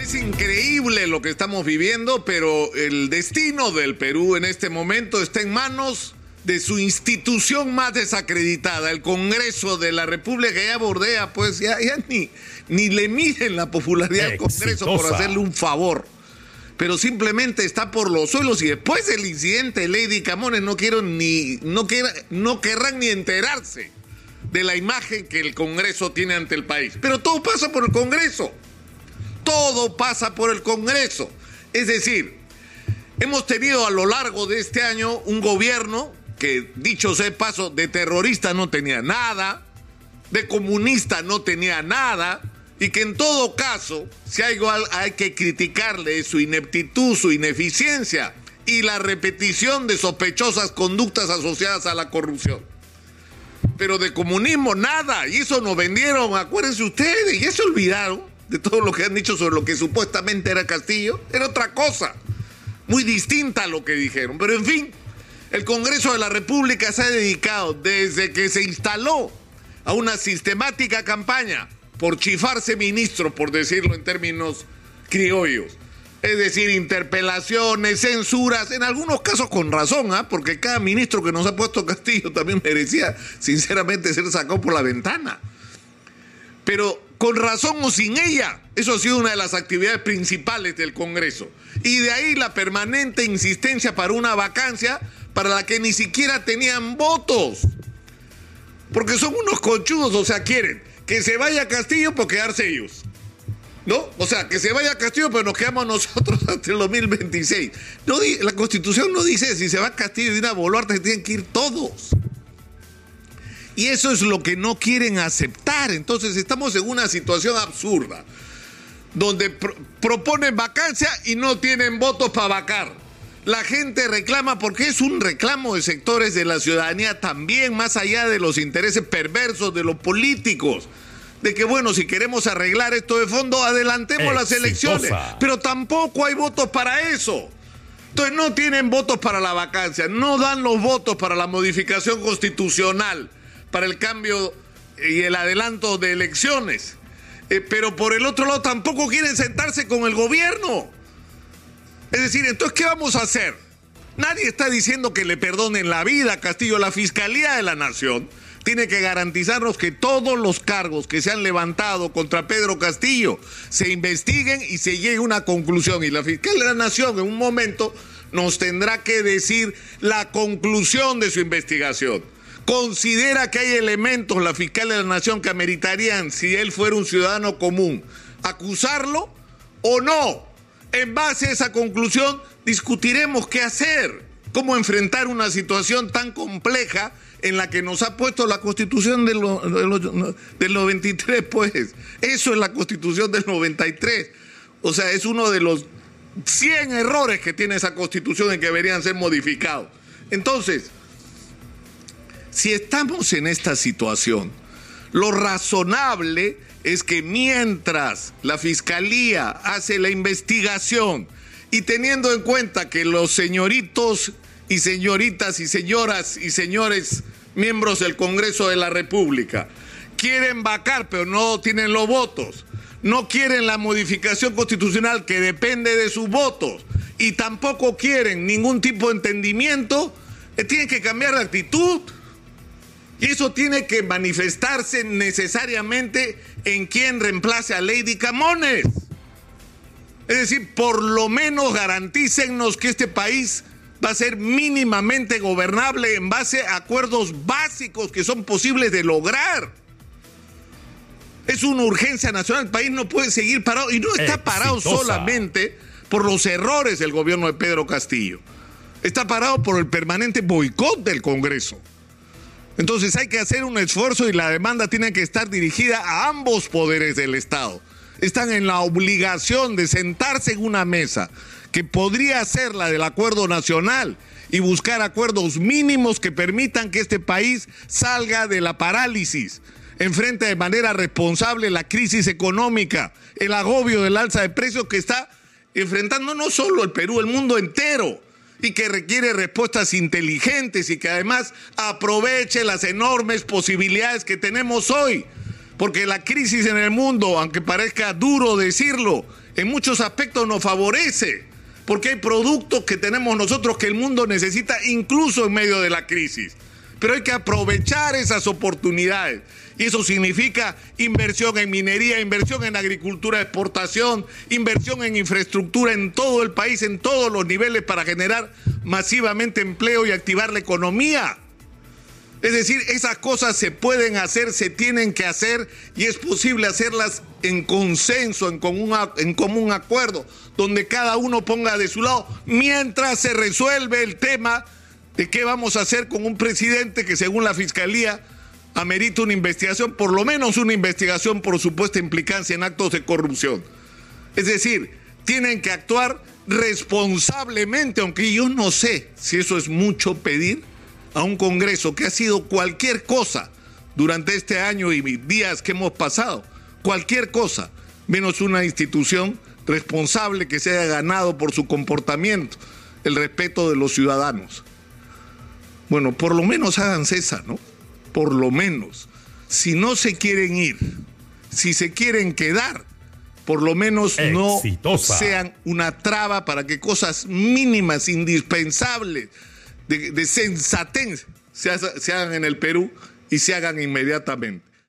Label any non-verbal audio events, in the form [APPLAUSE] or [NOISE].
Es increíble lo que estamos viviendo, pero el destino del Perú en este momento está en manos de su institución más desacreditada, el Congreso de la República, ya bordea, pues ya, ni, ni le miden la popularidad del Congreso por hacerle un favor. Pero simplemente está por los suelos y después del incidente de Lady Camones no quiero ni, no, no querrán ni enterarse de la imagen que el Congreso tiene ante el país. Pero todo pasa por el Congreso. Todo pasa por el Congreso. Es decir, hemos tenido a lo largo de este año un gobierno que, dicho sea paso, de terrorista no tenía nada, de comunista no tenía nada, y que en todo caso, si hay, hay que criticarle su ineptitud, su ineficiencia y la repetición de sospechosas conductas asociadas a la corrupción. Pero de comunismo nada, y eso nos vendieron, acuérdense ustedes, ya se olvidaron de todo lo que han dicho sobre lo que supuestamente era Castillo, era otra cosa, muy distinta a lo que dijeron. Pero en fin, el Congreso de la República se ha dedicado desde que se instaló a una sistemática campaña por chifarse ministro, por decirlo en términos criollos. Es decir, interpelaciones, censuras, en algunos casos con razón, ¿ah? porque cada ministro que nos ha puesto Castillo también [LAUGHS] merecía, sinceramente, ser sacado por la ventana. Pero con razón o sin ella. Eso ha sido una de las actividades principales del Congreso. Y de ahí la permanente insistencia para una vacancia para la que ni siquiera tenían votos. Porque son unos conchudos, o sea, quieren que se vaya Castillo por quedarse ellos. ¿No? O sea, que se vaya Castillo, pero nos quedamos nosotros [LAUGHS] hasta el 2026. No, la Constitución no dice si se va Castillo y una Boluarte, tienen que ir todos. Y eso es lo que no quieren aceptar. Entonces estamos en una situación absurda, donde proponen vacancia y no tienen votos para vacar. La gente reclama porque es un reclamo de sectores de la ciudadanía también, más allá de los intereses perversos de los políticos. De que, bueno, si queremos arreglar esto de fondo, adelantemos las elecciones. Pero tampoco hay votos para eso. Entonces no tienen votos para la vacancia, no dan los votos para la modificación constitucional para el cambio y el adelanto de elecciones. Eh, pero por el otro lado tampoco quieren sentarse con el gobierno. Es decir, entonces, ¿qué vamos a hacer? Nadie está diciendo que le perdonen la vida a Castillo. La Fiscalía de la Nación tiene que garantizarnos que todos los cargos que se han levantado contra Pedro Castillo se investiguen y se llegue a una conclusión. Y la Fiscalía de la Nación en un momento nos tendrá que decir la conclusión de su investigación considera que hay elementos, la fiscal de la nación, que ameritarían, si él fuera un ciudadano común, acusarlo o no. En base a esa conclusión, discutiremos qué hacer, cómo enfrentar una situación tan compleja en la que nos ha puesto la constitución del, del 93, pues. Eso es la constitución del 93. O sea, es uno de los 100 errores que tiene esa constitución y que deberían ser modificados. Entonces, si estamos en esta situación, lo razonable es que mientras la Fiscalía hace la investigación y teniendo en cuenta que los señoritos y señoritas y señoras y señores miembros del Congreso de la República quieren vacar pero no tienen los votos, no quieren la modificación constitucional que depende de sus votos y tampoco quieren ningún tipo de entendimiento, eh, tienen que cambiar de actitud. Y eso tiene que manifestarse necesariamente en quien reemplace a Lady Camones. Es decir, por lo menos garantícennos que este país va a ser mínimamente gobernable en base a acuerdos básicos que son posibles de lograr. Es una urgencia nacional, el país no puede seguir parado y no está parado solamente por los errores del gobierno de Pedro Castillo. Está parado por el permanente boicot del Congreso. Entonces hay que hacer un esfuerzo y la demanda tiene que estar dirigida a ambos poderes del Estado. Están en la obligación de sentarse en una mesa que podría ser la del acuerdo nacional y buscar acuerdos mínimos que permitan que este país salga de la parálisis, enfrente de manera responsable la crisis económica, el agobio del alza de precios que está enfrentando no solo el Perú, el mundo entero y que requiere respuestas inteligentes y que además aproveche las enormes posibilidades que tenemos hoy. Porque la crisis en el mundo, aunque parezca duro decirlo, en muchos aspectos nos favorece, porque hay productos que tenemos nosotros que el mundo necesita incluso en medio de la crisis. Pero hay que aprovechar esas oportunidades. Y eso significa inversión en minería, inversión en agricultura, exportación, inversión en infraestructura en todo el país, en todos los niveles para generar masivamente empleo y activar la economía. Es decir, esas cosas se pueden hacer, se tienen que hacer y es posible hacerlas en consenso, en común, en común acuerdo, donde cada uno ponga de su lado, mientras se resuelve el tema de qué vamos a hacer con un presidente que según la Fiscalía amerita una investigación, por lo menos una investigación por supuesta implicancia en actos de corrupción. Es decir, tienen que actuar responsablemente, aunque yo no sé si eso es mucho pedir a un Congreso que ha sido cualquier cosa durante este año y días que hemos pasado, cualquier cosa, menos una institución responsable que se haya ganado por su comportamiento el respeto de los ciudadanos. Bueno, por lo menos hagan cesa, ¿no? Por lo menos. Si no se quieren ir, si se quieren quedar, por lo menos no sean una traba para que cosas mínimas, indispensables, de, sensatez se, se hagan en el Perú y se hagan inmediatamente.